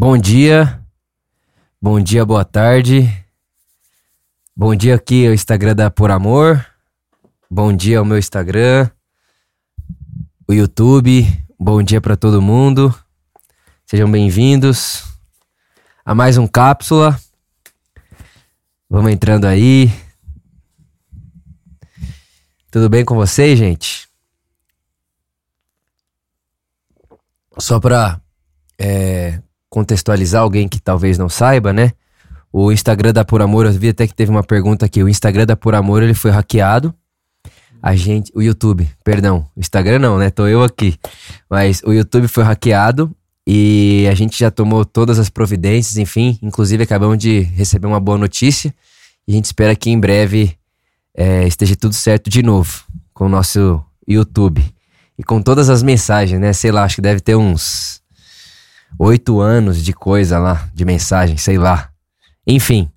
Bom dia, bom dia, boa tarde. Bom dia aqui é o Instagram da Por Amor. Bom dia ao meu Instagram, o YouTube. Bom dia para todo mundo. Sejam bem-vindos a mais um cápsula. Vamos entrando aí. Tudo bem com vocês, gente? Só para é, contextualizar alguém que talvez não saiba, né? O Instagram da Por Amor, eu vi até que teve uma pergunta aqui. O Instagram da Por Amor, ele foi hackeado. A gente, o YouTube, perdão, o Instagram não, né? Tô eu aqui. Mas o YouTube foi hackeado e a gente já tomou todas as providências, enfim. Inclusive, acabamos de receber uma boa notícia. E a gente espera que em breve é, esteja tudo certo de novo com o nosso YouTube. E com todas as mensagens, né? Sei lá, acho que deve ter uns oito anos de coisa lá, de mensagem, sei lá. Enfim,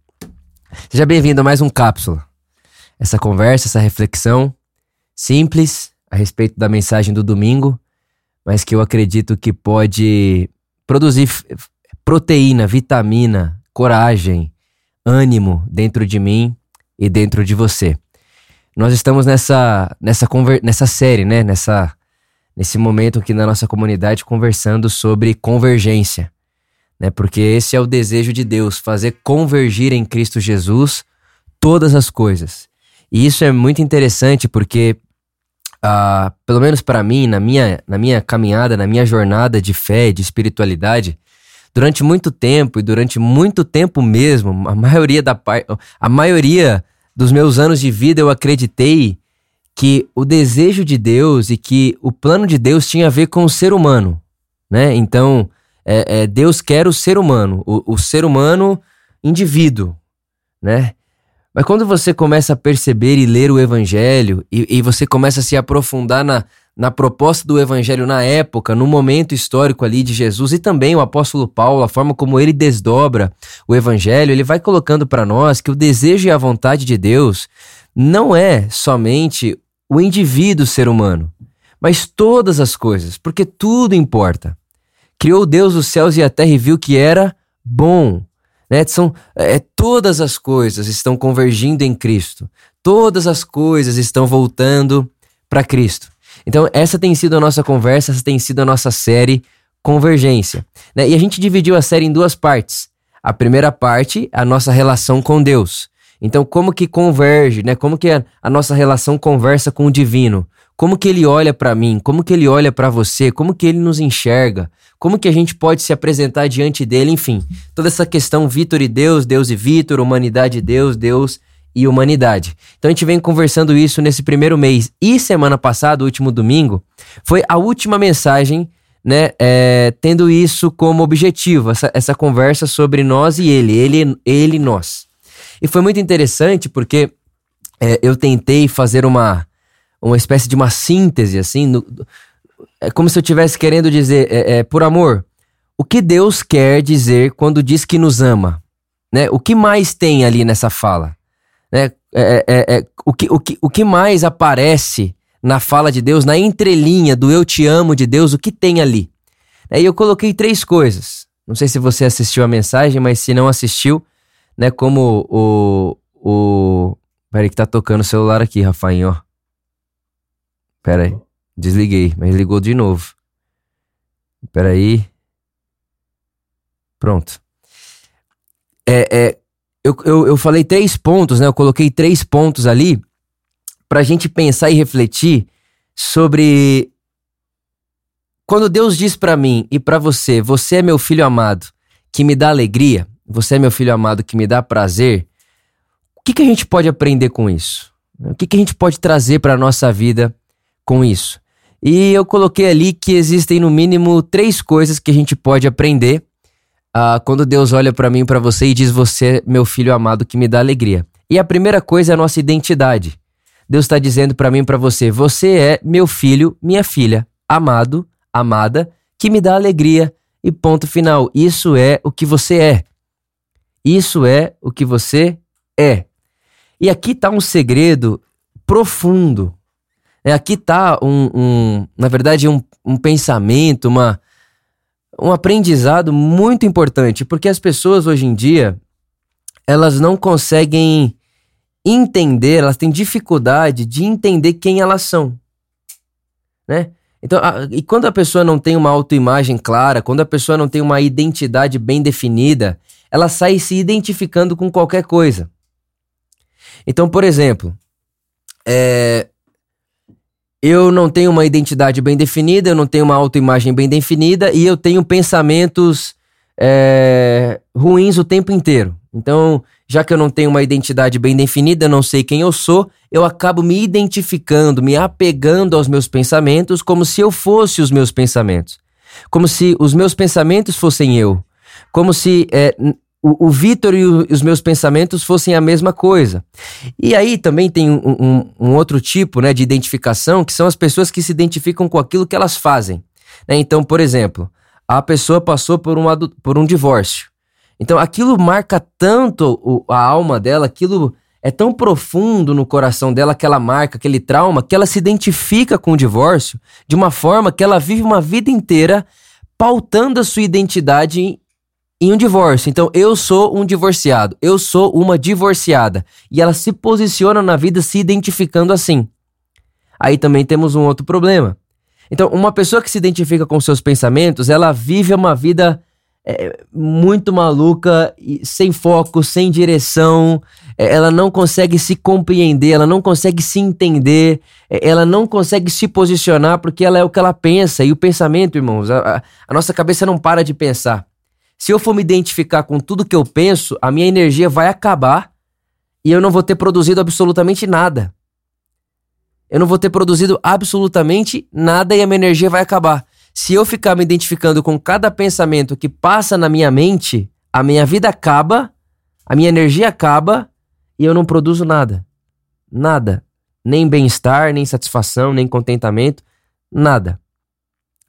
seja bem-vindo a mais um Cápsula. Essa conversa, essa reflexão simples a respeito da mensagem do domingo, mas que eu acredito que pode produzir proteína, vitamina, coragem, ânimo dentro de mim e dentro de você. Nós estamos nessa nessa nessa série, né, nessa nesse momento aqui na nossa comunidade conversando sobre convergência, né? Porque esse é o desejo de Deus, fazer convergir em Cristo Jesus todas as coisas. E isso é muito interessante porque uh, pelo menos para mim, na minha, na minha caminhada, na minha jornada de fé, de espiritualidade, durante muito tempo e durante muito tempo mesmo, a maioria da a maioria dos meus anos de vida eu acreditei que o desejo de Deus e que o plano de Deus tinha a ver com o ser humano, né? Então, é, é, Deus quer o ser humano, o, o ser humano indivíduo, né? Mas quando você começa a perceber e ler o Evangelho e, e, você começa a se aprofundar na, na proposta do Evangelho na época, no momento histórico ali de Jesus e também o apóstolo Paulo, a forma como ele desdobra o Evangelho, ele vai colocando para nós que o desejo e a vontade de Deus não é somente o indivíduo ser humano, mas todas as coisas, porque tudo importa. Criou Deus os céus e a terra e viu que era bom. Né? São, é, todas as coisas estão convergindo em Cristo. Todas as coisas estão voltando para Cristo. Então, essa tem sido a nossa conversa, essa tem sido a nossa série Convergência. Né? E a gente dividiu a série em duas partes. A primeira parte, a nossa relação com Deus. Então, como que converge, né? Como que a, nossa relação conversa com o divino? Como que ele olha para mim? Como que ele olha para você? Como que ele nos enxerga? Como que a gente pode se apresentar diante dele? Enfim, toda essa questão Vitor e Deus, Deus e Vitor, humanidade e Deus, Deus e humanidade. Então a gente vem conversando isso nesse primeiro mês. E semana passada, último domingo, foi a última mensagem, né? É, tendo isso como objetivo, essa, essa conversa sobre nós e ele, ele e nós. E foi muito interessante porque é, eu tentei fazer uma, uma espécie de uma síntese, assim, no, é como se eu estivesse querendo dizer, é, é, por amor, o que Deus quer dizer quando diz que nos ama? Né? O que mais tem ali nessa fala? Né? É, é, é, o, que, o, que, o que mais aparece na fala de Deus, na entrelinha do eu te amo de Deus, o que tem ali? Aí eu coloquei três coisas. Não sei se você assistiu a mensagem, mas se não assistiu, né? Como o. o... Peraí, que tá tocando o celular aqui, Rafael, ó. Pera aí. Desliguei, mas ligou de novo. Pera aí. Pronto. É, é, eu, eu, eu falei três pontos, né? Eu coloquei três pontos ali pra gente pensar e refletir sobre quando Deus diz para mim e para você, você é meu filho amado, que me dá alegria, você é meu filho amado que me dá prazer, o que, que a gente pode aprender com isso? O que, que a gente pode trazer para a nossa vida com isso? E eu coloquei ali que existem no mínimo três coisas que a gente pode aprender uh, quando Deus olha para mim e para você e diz: Você é meu filho amado que me dá alegria. E a primeira coisa é a nossa identidade. Deus está dizendo para mim e para você: Você é meu filho, minha filha, amado, amada, que me dá alegria. E ponto final. Isso é o que você é. Isso é o que você é. E aqui está um segredo profundo. É, aqui está um, um, na verdade, um, um pensamento, uma, um aprendizado muito importante, porque as pessoas hoje em dia, elas não conseguem entender, elas têm dificuldade de entender quem elas são, né? Então, a, e quando a pessoa não tem uma autoimagem clara, quando a pessoa não tem uma identidade bem definida, ela sai se identificando com qualquer coisa. Então, por exemplo, é, eu não tenho uma identidade bem definida, eu não tenho uma autoimagem bem definida e eu tenho pensamentos é, ruins o tempo inteiro. Então, já que eu não tenho uma identidade bem definida, não sei quem eu sou, eu acabo me identificando, me apegando aos meus pensamentos como se eu fosse os meus pensamentos. Como se os meus pensamentos fossem eu. Como se é, o, o Vitor e, os meus pensamentos fossem a mesma coisa. E aí também tem um, um, um, outro tipo né, de identificação, que são as pessoas que se identificam com aquilo que elas fazem. Né? Então, por exemplo, a pessoa passou por um, por um divórcio. Então aquilo marca tanto o, a alma dela, aquilo é tão profundo no coração dela, aquela marca, aquele trauma, que ela se identifica com o divórcio de uma forma que ela vive uma vida inteira pautando a sua identidade em um divórcio. Então, eu sou um divorciado, eu sou uma divorciada. E ela se posiciona na vida se identificando assim. Aí também temos um outro problema. Então, uma pessoa que se identifica com seus pensamentos, ela vive uma vida é, muito maluca, sem foco, sem direção. É, ela não consegue se compreender, ela não consegue se entender, é, ela não consegue se posicionar porque ela é o que ela pensa. E o pensamento, irmãos, a, a nossa cabeça não para de pensar. Se eu for me identificar com tudo que eu penso, a minha energia vai acabar e eu não vou ter produzido absolutamente nada. Eu não vou ter produzido absolutamente nada e a minha energia vai acabar. Se eu ficar me identificando com cada pensamento que passa na minha mente, a minha vida acaba, a minha energia acaba e eu não produzo nada. Nada. Nem bem-estar, nem satisfação, nem contentamento, nada.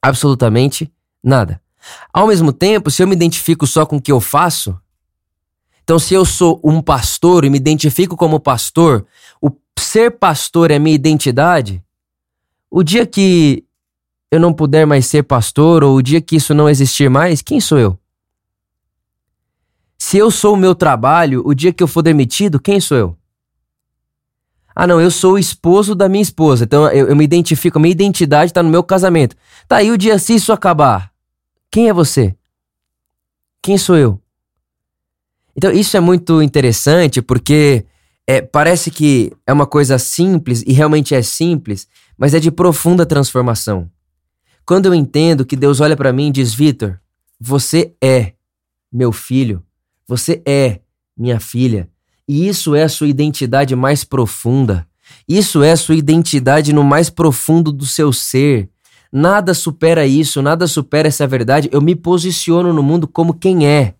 Absolutamente nada. Ao mesmo tempo, se eu me identifico só com o que eu faço, então se eu sou um pastor e me identifico como pastor, o ser pastor é minha identidade, o dia que eu não puder mais ser pastor, ou o dia que isso não existir mais, quem sou eu? Se eu sou o meu trabalho, o dia que eu for demitido, quem sou eu? Ah, não, eu sou o esposo da minha esposa. Então eu, eu me identifico, minha identidade está no meu casamento. Tá aí o dia se isso acabar. Quem é você? Quem sou eu? Então isso é muito interessante porque é, parece que é uma coisa simples e realmente é simples, mas é de profunda transformação. Quando eu entendo que Deus olha para mim e diz: Vitor, você é meu filho, você é minha filha, e isso é a sua identidade mais profunda. Isso é a sua identidade no mais profundo do seu ser. Nada supera isso, nada supera essa verdade. Eu me posiciono no mundo como quem é.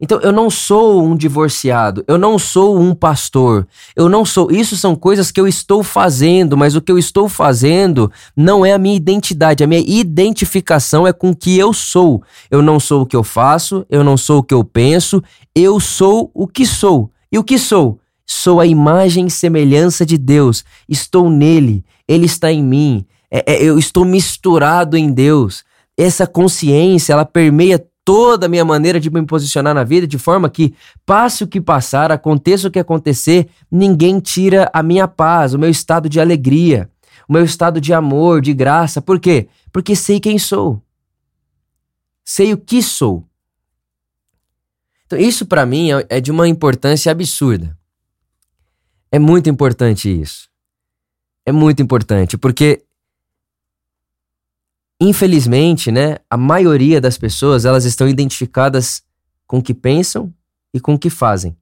Então eu não sou um divorciado, eu não sou um pastor, eu não sou. Isso são coisas que eu estou fazendo, mas o que eu estou fazendo não é a minha identidade, a minha identificação é com o que eu sou. Eu não sou o que eu faço, eu não sou o que eu penso, eu sou o que sou. E o que sou? Sou a imagem e semelhança de Deus, estou nele, ele está em mim, é, é, eu estou misturado em Deus. Essa consciência, ela permeia toda a minha maneira de me posicionar na vida, de forma que, passe o que passar, aconteça o que acontecer, ninguém tira a minha paz, o meu estado de alegria, o meu estado de amor, de graça. Por quê? Porque sei quem sou. Sei o que sou. Então, isso para mim é, é de uma importância absurda. É muito importante isso. É muito importante, porque Infelizmente, né, a maioria das pessoas, elas estão identificadas com o que pensam e com o que fazem.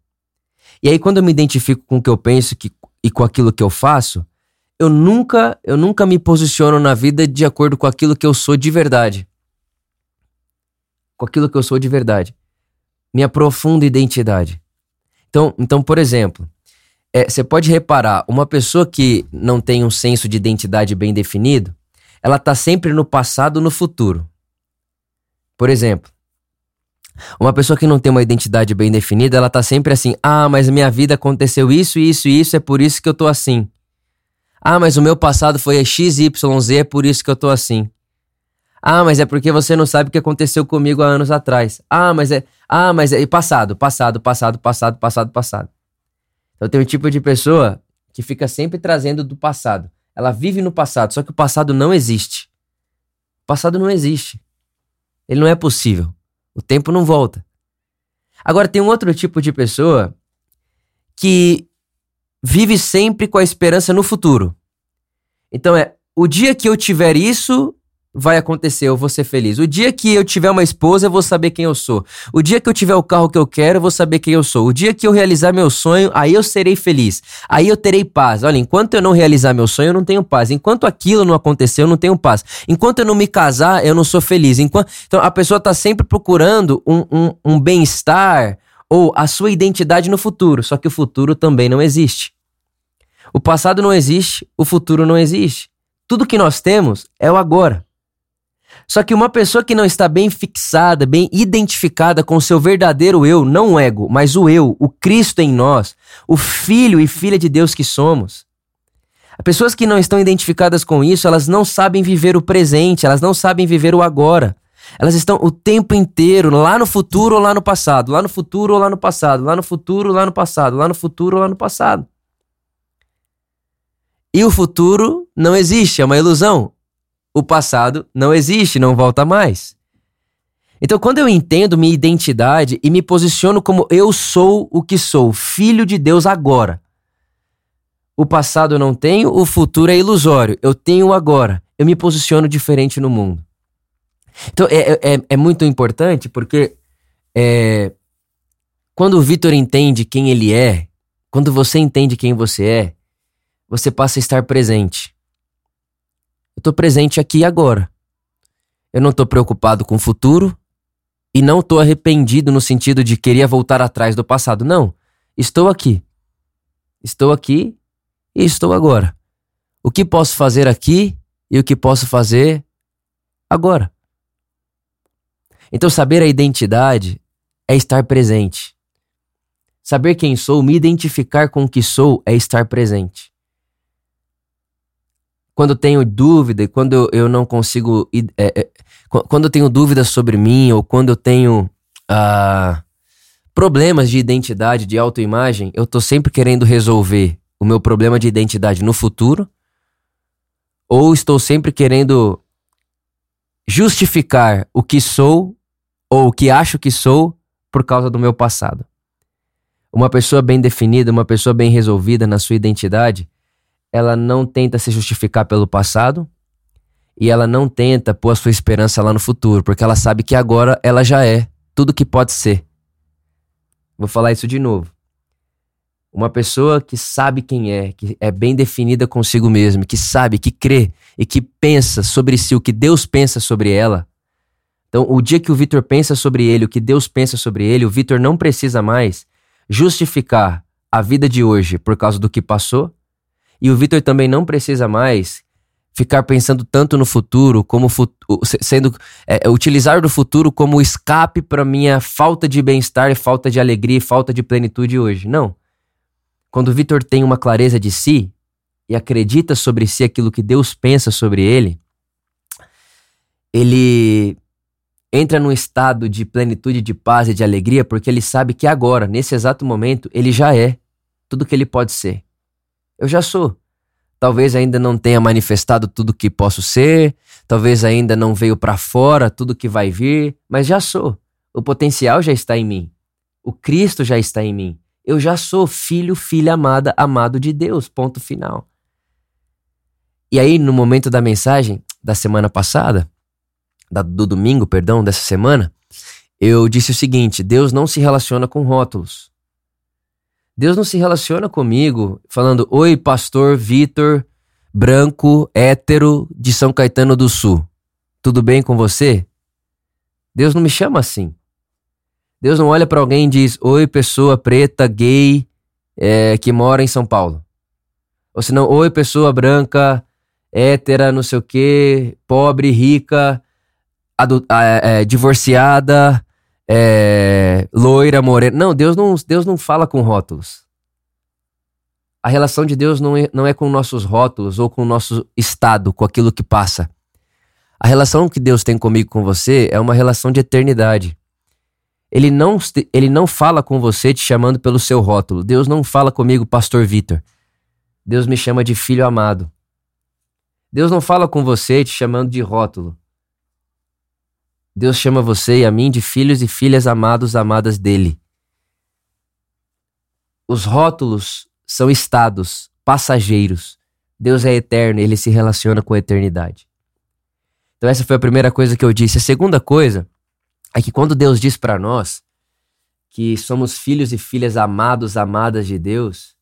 E aí quando eu me identifico com o que eu penso que, e com aquilo que eu faço, eu nunca, eu nunca me posiciono na vida de acordo com aquilo que eu sou de verdade. Com aquilo que eu sou de verdade. Minha profunda identidade. Então, então por exemplo, é, você pode reparar, uma pessoa que não tem um senso de identidade bem definido, ela está sempre no passado no futuro. Por exemplo, uma pessoa que não tem uma identidade bem definida, ela tá sempre assim: "Ah, mas minha vida aconteceu isso, isso e isso, é por isso que eu tô assim". "Ah, mas o meu passado foi XYZ, é por isso que eu tô assim". Ah, mas é porque você não sabe o que aconteceu comigo há anos atrás. Ah, mas é. Ah, mas é. Passado, passado, passado, passado, passado, passado. Então tem um tipo de pessoa que fica sempre trazendo do passado. Ela vive no passado, só que o passado não existe. O passado não existe. Ele não é possível. O tempo não volta. Agora tem um outro tipo de pessoa que vive sempre com a esperança no futuro. Então é, o dia que eu tiver isso, vai acontecer, eu vou ser feliz. O dia que eu tiver uma esposa, eu vou saber quem eu sou. O dia que eu tiver o carro que eu quero, eu vou saber quem eu sou. O dia que eu realizar meu sonho, aí eu serei feliz. Aí eu terei paz. Olha, enquanto eu não realizar meu sonho, eu não tenho paz. Enquanto aquilo não acontecer, eu não tenho paz. Enquanto eu não me casar, eu não sou feliz. Enquanto... Então a pessoa está sempre procurando um, um, um bem-estar ou a sua identidade no futuro. Só que o futuro também não existe. O passado não existe, o futuro não existe. Tudo que nós temos é o agora. Só que uma pessoa que não está bem fixada, bem identificada com o seu verdadeiro eu, não o ego, mas o eu, o Cristo em nós, o filho e filha de Deus que somos. As pessoas que não estão identificadas com isso, elas não sabem viver o presente, elas não sabem viver o agora. Elas estão o tempo inteiro lá no futuro ou lá no passado, lá no futuro ou lá no passado, lá no futuro, lá no passado, lá no futuro ou lá no passado. E o futuro não existe, é uma ilusão o passado não existe, não volta mais. Então, quando eu entendo minha identidade e me posiciono como eu sou o que sou, filho de Deus agora. O passado eu não tenho, o futuro é ilusório. Eu tenho agora. Eu me posiciono diferente no mundo. Então, é, é, é muito importante porque é, quando o Vitor entende quem ele é, quando você entende quem você é, você passa a estar presente. Eu estou presente aqui e agora. Eu não estou preocupado com o futuro e não estou arrependido no sentido de querer voltar atrás do passado. Não. Estou aqui. Estou aqui e estou agora. O que posso fazer aqui e o que posso fazer agora. Então, saber a identidade é estar presente. Saber quem sou, me identificar com o que sou, é estar presente quando tenho dúvida e quando eu não consigo. É, é, quando eu tenho dúvidas sobre mim ou quando eu tenho uh, problemas de identidade, de autoimagem, eu tô sempre querendo resolver o meu problema de identidade no futuro ou estou sempre querendo justificar o que sou ou o que acho que sou por causa do meu passado. Uma pessoa bem definida, uma pessoa bem resolvida na sua identidade, ela não tenta se justificar pelo passado e ela não tenta pôr a sua esperança lá no futuro, porque ela sabe que agora ela já é tudo que pode ser. Vou falar isso de novo. Uma pessoa que sabe quem é, que é bem definida consigo mesma, que sabe, que crê e que pensa sobre si o que Deus pensa sobre ela. Então, o dia que o Vitor pensa sobre ele, o que Deus pensa sobre ele, o Vitor não precisa mais justificar a vida de hoje por causa do que passou e o Vitor também não precisa mais ficar pensando tanto no futuro, como sendo é, utilizar do futuro como escape para minha falta de bem-estar, falta de alegria, falta de plenitude hoje. Não. Quando o Vitor tem uma clareza de si e acredita sobre si aquilo que Deus pensa sobre ele, ele entra num estado de plenitude, de paz e de alegria, porque ele sabe que agora, nesse exato momento, ele já é tudo que ele pode ser. Eu já sou. Talvez ainda não tenha manifestado tudo que posso ser, talvez ainda não veio para fora tudo que vai vir, mas já sou. O potencial já está em mim. O Cristo já está em mim. Eu já sou filho, filha amada, amado de Deus. Ponto final. E aí, no momento da mensagem da semana passada, da, do domingo, perdão, dessa semana, eu disse o seguinte: Deus não se relaciona com rótulos. Deus não se relaciona comigo falando: Oi, pastor Vitor, branco, hétero, de São Caetano do Sul. Tudo bem com você? Deus não me chama assim. Deus não olha para alguém e diz: Oi, pessoa preta, gay, é, que mora em São Paulo. Ou senão, Oi, pessoa branca, hétera, não sei o quê, pobre, rica, é, é, divorciada, é, loira, morena. Não, Deus não, Deus não fala com rótulos. A relação de Deus não é, não é com nossos rótulos ou com o nosso estado, com aquilo que passa. A relação que Deus tem comigo com você é uma relação de eternidade. Ele não, ele não fala com você te chamando pelo seu rótulo. Deus não fala comigo, Pastor Vitor. Deus me chama de filho amado. Deus não fala com você te chamando de rótulo. Deus chama você e a mim de filhos e filhas amados, amadas dele. Os rótulos são estados passageiros. Deus é eterno, ele se relaciona com a eternidade. Então essa foi a primeira coisa que eu disse. A segunda coisa é que quando Deus diz para nós que somos filhos e filhas amados, amadas de Deus,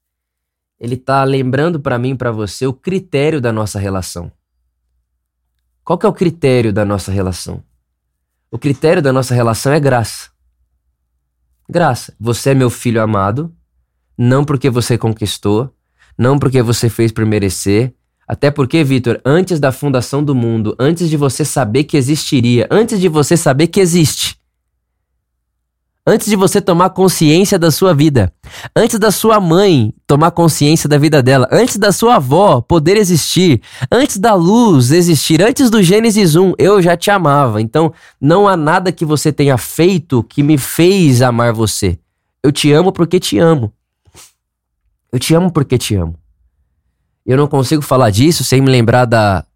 ele está lembrando para mim para você o critério da nossa relação. Qual que é o critério da nossa relação? O critério da nossa relação é graça. Graça. Você é meu filho amado, não porque você conquistou, não porque você fez por merecer, até porque, Vitor, antes da fundação do mundo, antes de você saber que existiria, antes de você saber que existe, antes de você tomar consciência da sua vida, antes da sua mãe tomar consciência da vida dela, antes da sua avó poder existir, antes da luz existir, antes do Gênesis 1, eu já te amava. Então, não há nada que você tenha feito que me fez amar você. Eu te amo porque te amo. Eu te amo porque te amo. Eu não consigo falar disso sem me lembrar da,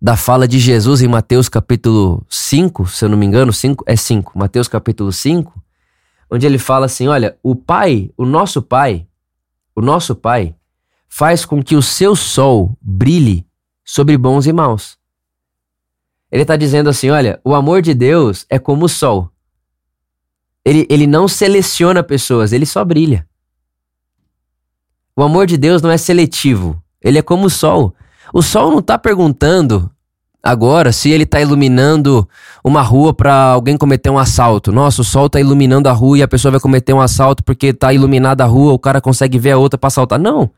da fala de Jesus em Mateus capítulo 5, se eu não me engano, 5 é 5, Mateus capítulo 5, onde ele fala assim: olha, o Pai, o nosso Pai, o nosso Pai, faz com que o seu sol brilhe sobre bons e maus. Ele está dizendo assim: olha, o amor de Deus é como o sol. Ele, ele não seleciona pessoas, ele só brilha. O amor de Deus não é seletivo. Ele é como o sol. O sol não está perguntando agora se ele está iluminando uma rua para alguém cometer um assalto. Nossa, o sol está iluminando a rua e a pessoa vai cometer um assalto porque está iluminada a rua, o cara consegue ver a outra para assaltar. Não.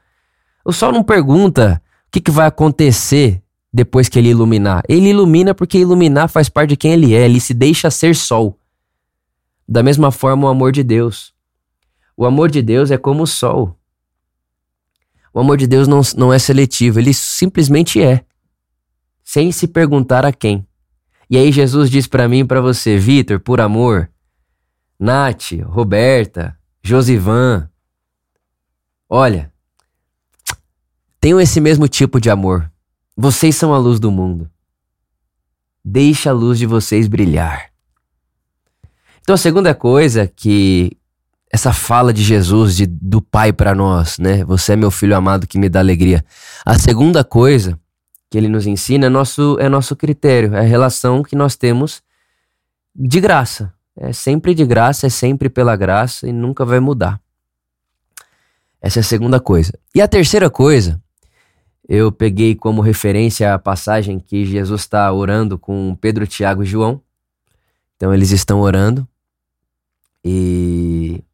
O sol não pergunta o que, que vai acontecer depois que ele iluminar. Ele ilumina porque iluminar faz parte de quem ele é. Ele se deixa ser sol. Da mesma forma, o amor de Deus. O amor de Deus é como o sol. O amor de Deus não, não é seletivo, ele simplesmente é, sem se perguntar a quem. E aí Jesus diz para mim e para você, Vitor, por amor, Nath, Roberta, Josivan, olha, tenham esse mesmo tipo de amor. Vocês são a luz do mundo. Deixa a luz de vocês brilhar. Então a segunda coisa que essa fala de Jesus, de, do Pai para nós, né? Você é meu filho amado que me dá alegria. A segunda coisa que ele nos ensina é nosso, é nosso critério, é a relação que nós temos de graça. É sempre de graça, é sempre pela graça e nunca vai mudar. Essa é a segunda coisa. E a terceira coisa, eu peguei como referência a passagem que Jesus está orando com Pedro, Tiago e João. Então eles estão orando e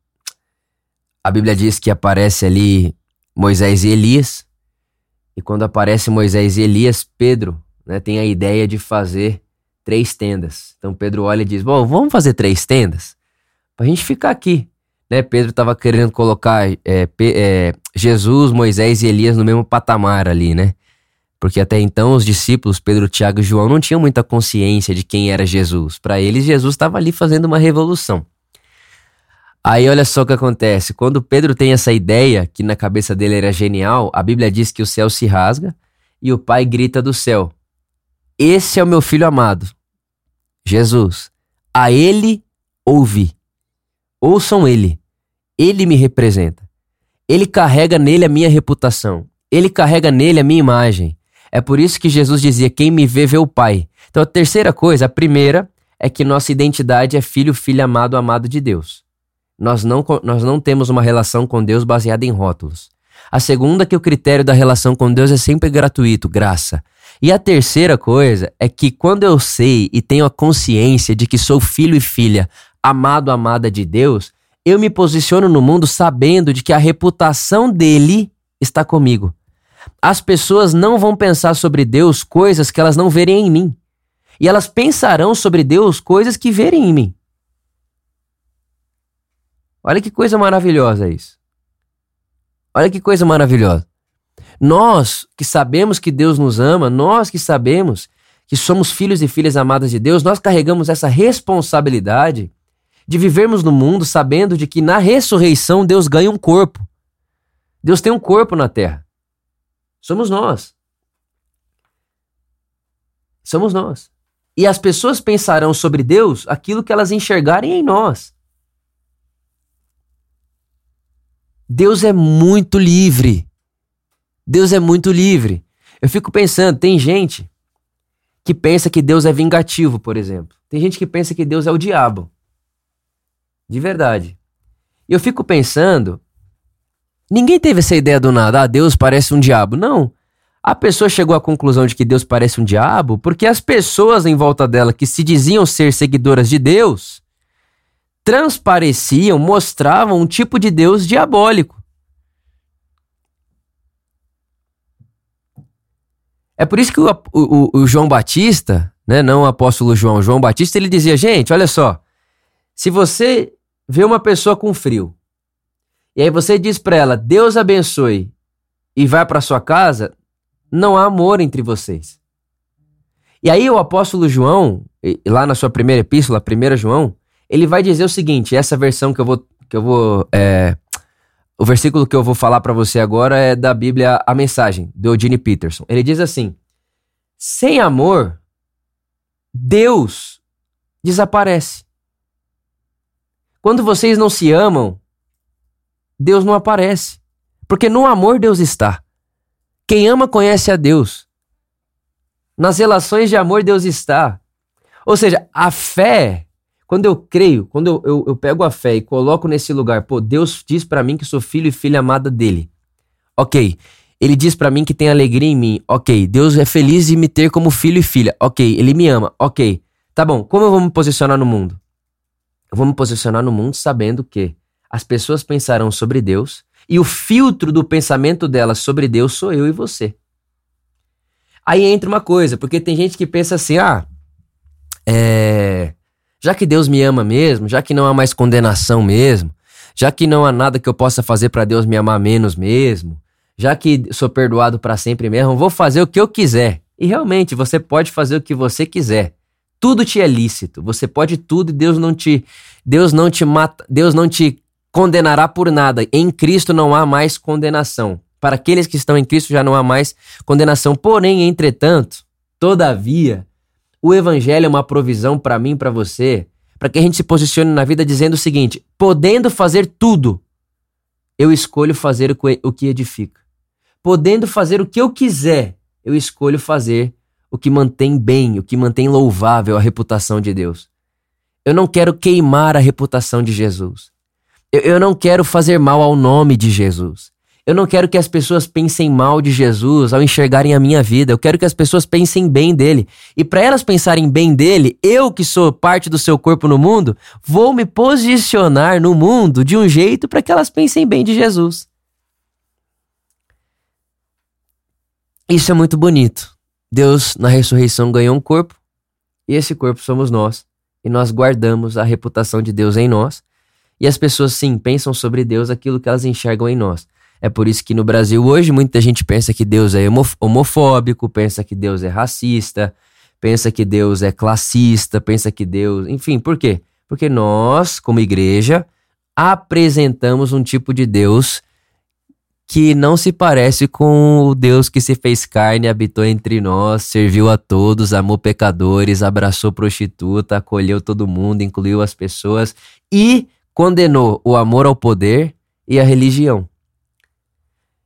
a Bíblia diz que aparece ali Moisés e Elias. E quando aparece Moisés e Elias, Pedro né, tem a ideia de fazer três tendas. Então Pedro olha e diz: Bom, vamos fazer três tendas para a gente ficar aqui. Né? Pedro estava querendo colocar é, é, Jesus, Moisés e Elias no mesmo patamar ali, né? Porque até então os discípulos, Pedro, Tiago e João, não tinham muita consciência de quem era Jesus. Para eles, Jesus estava ali fazendo uma revolução. Aí olha só o que acontece. Quando Pedro tem essa ideia, que na cabeça dele era genial, a Bíblia diz que o céu se rasga e o pai grita do céu: Esse é o meu filho amado, Jesus. A ele ouvi. Ouçam ele. Ele me representa. Ele carrega nele a minha reputação. Ele carrega nele a minha imagem. É por isso que Jesus dizia: Quem me vê, vê o Pai. Então a terceira coisa, a primeira, é que nossa identidade é filho, filho amado, amado de Deus. Nós não, nós não temos uma relação com Deus baseada em rótulos. A segunda que o critério da relação com Deus é sempre gratuito, graça. E a terceira coisa é que quando eu sei e tenho a consciência de que sou filho e filha, amado, amada de Deus, eu me posiciono no mundo sabendo de que a reputação dele está comigo. As pessoas não vão pensar sobre Deus coisas que elas não verem em mim. E elas pensarão sobre Deus coisas que verem em mim. Olha que coisa maravilhosa isso. Olha que coisa maravilhosa. Nós que sabemos que Deus nos ama, nós que sabemos que somos filhos e filhas amadas de Deus, nós carregamos essa responsabilidade de vivermos no mundo sabendo de que na ressurreição Deus ganha um corpo. Deus tem um corpo na terra. Somos nós. Somos nós. E as pessoas pensarão sobre Deus aquilo que elas enxergarem em nós. Deus é muito livre. Deus é muito livre. Eu fico pensando, tem gente que pensa que Deus é vingativo, por exemplo. Tem gente que pensa que Deus é o diabo. De verdade. E eu fico pensando, ninguém teve essa ideia do nada, ah, Deus parece um diabo. Não. A pessoa chegou à conclusão de que Deus parece um diabo porque as pessoas em volta dela que se diziam ser seguidoras de Deus transpareciam, mostravam um tipo de Deus diabólico. É por isso que o, o, o, João Batista, né, não o apóstolo João, João Batista, ele dizia: gente, olha só, se você vê uma pessoa com frio, e aí você diz para ela, Deus abençoe, e vai para sua casa, não há amor entre vocês. E aí o apóstolo João, lá na sua primeira epístola, 1 João, ele vai dizer o seguinte, essa versão que eu vou, que eu vou é, o versículo que eu vou falar para você agora é da Bíblia A Mensagem, do Eugene Peterson. Ele diz assim, sem amor, Deus desaparece. Quando vocês não se amam, Deus não aparece. Porque no amor Deus está. Quem ama conhece a Deus. Nas relações de amor Deus está. Ou seja, a fé, quando eu creio, quando eu, eu, eu pego a fé e coloco nesse lugar, pô, Deus diz para mim que sou filho e filha amada dele. Ok. Ele diz para mim que tem alegria em mim. Ok. Deus é feliz de me ter como filho e filha. Ok. Ele me ama. Ok. Tá bom. Como eu vou me posicionar no mundo? Eu vou me posicionar no mundo sabendo que as pessoas pensarão sobre Deus e o filtro do pensamento delas sobre Deus sou eu e você. Aí entra uma coisa, porque tem gente que pensa assim: ah, é. Já que Deus me ama mesmo, já que não há mais condenação mesmo, já que não há nada que eu possa fazer para Deus me amar menos mesmo, já que sou perdoado para sempre mesmo, vou fazer o que eu quiser. E realmente, você pode fazer o que você quiser. Tudo te é lícito. Você pode tudo e Deus não te Deus não te mata, Deus não te condenará por nada. Em Cristo não há mais condenação. Para aqueles que estão em Cristo já não há mais condenação. Porém, entretanto, todavia, o evangelho é uma provisão para mim para você, para que a gente se posicione na vida dizendo o seguinte: podendo fazer tudo, eu escolho fazer o que edifica. Podendo fazer o que eu quiser, eu escolho fazer o que mantém bem, o que mantém louvável a reputação de Deus. Eu não quero queimar a reputação de Jesus. Eu não quero fazer mal ao nome de Jesus. Eu não quero que as pessoas pensem mal de Jesus ao enxergarem a minha vida. Eu quero que as pessoas pensem bem dele. E para elas pensarem bem dele, eu que sou parte do seu corpo no mundo, vou me posicionar no mundo de um jeito para que elas pensem bem de Jesus. Isso é muito bonito. Deus, na ressurreição, ganhou um corpo, e esse corpo somos nós. E nós guardamos a reputação de Deus em nós e as pessoas, sim, pensam sobre Deus aquilo que elas enxergam em nós. É por isso que no Brasil hoje muita gente pensa que Deus é homofóbico, pensa que Deus é racista, pensa que Deus é classista, pensa que Deus. Enfim, por quê? Porque nós, como igreja, apresentamos um tipo de Deus que não se parece com o Deus que se fez carne, habitou entre nós, serviu a todos, amou pecadores, abraçou prostituta, acolheu todo mundo, incluiu as pessoas e condenou o amor ao poder e a religião.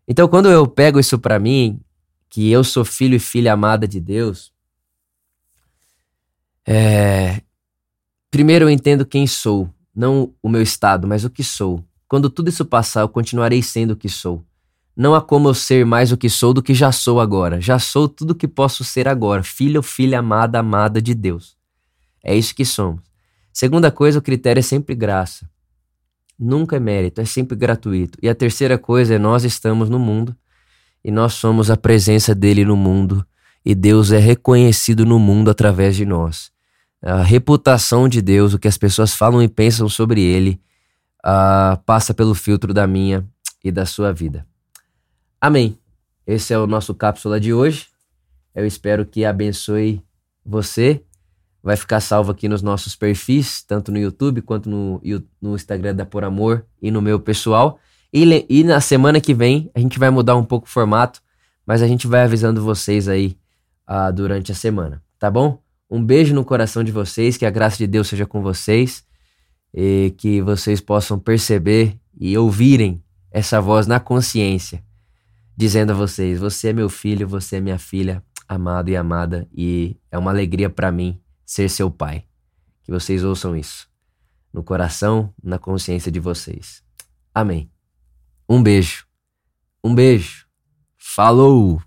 Então, quando eu pego isso para mim, que eu sou filho e filha amada de Deus, é... primeiro eu entendo quem sou, não o meu estado, mas o que sou. Quando tudo isso passar, eu continuarei sendo o que sou. Não há como eu ser mais o que sou do que já sou agora. Já sou tudo o que posso ser agora, filho ou filha amada, amada de Deus. É isso que somos. Segunda coisa, o critério é sempre graça. Nunca é mérito, é sempre gratuito. E a terceira coisa é nós estamos no mundo e nós somos a presença dele no mundo e Deus é reconhecido no mundo através de nós. A reputação de Deus, o que as pessoas falam e pensam sobre ele, uh, passa pelo filtro da minha e da sua vida. Amém. Esse é o nosso cápsula de hoje. Eu espero que abençoe você. Vai ficar salvo aqui nos nossos perfis, tanto no YouTube quanto no, no Instagram da Por Amor e no meu pessoal. E, e na semana que vem a gente vai mudar um pouco o formato, mas a gente vai avisando vocês aí uh, durante a semana, tá bom? Um beijo no coração de vocês, que a graça de Deus seja com vocês e que vocês possam perceber e ouvirem essa voz na consciência, dizendo a vocês: Você é meu filho, você é minha filha, amado e amada, e é uma alegria para mim ser seu pai. Que vocês ouçam isso no coração, na consciência de vocês. Amém. Um beijo. Um beijo. Falou!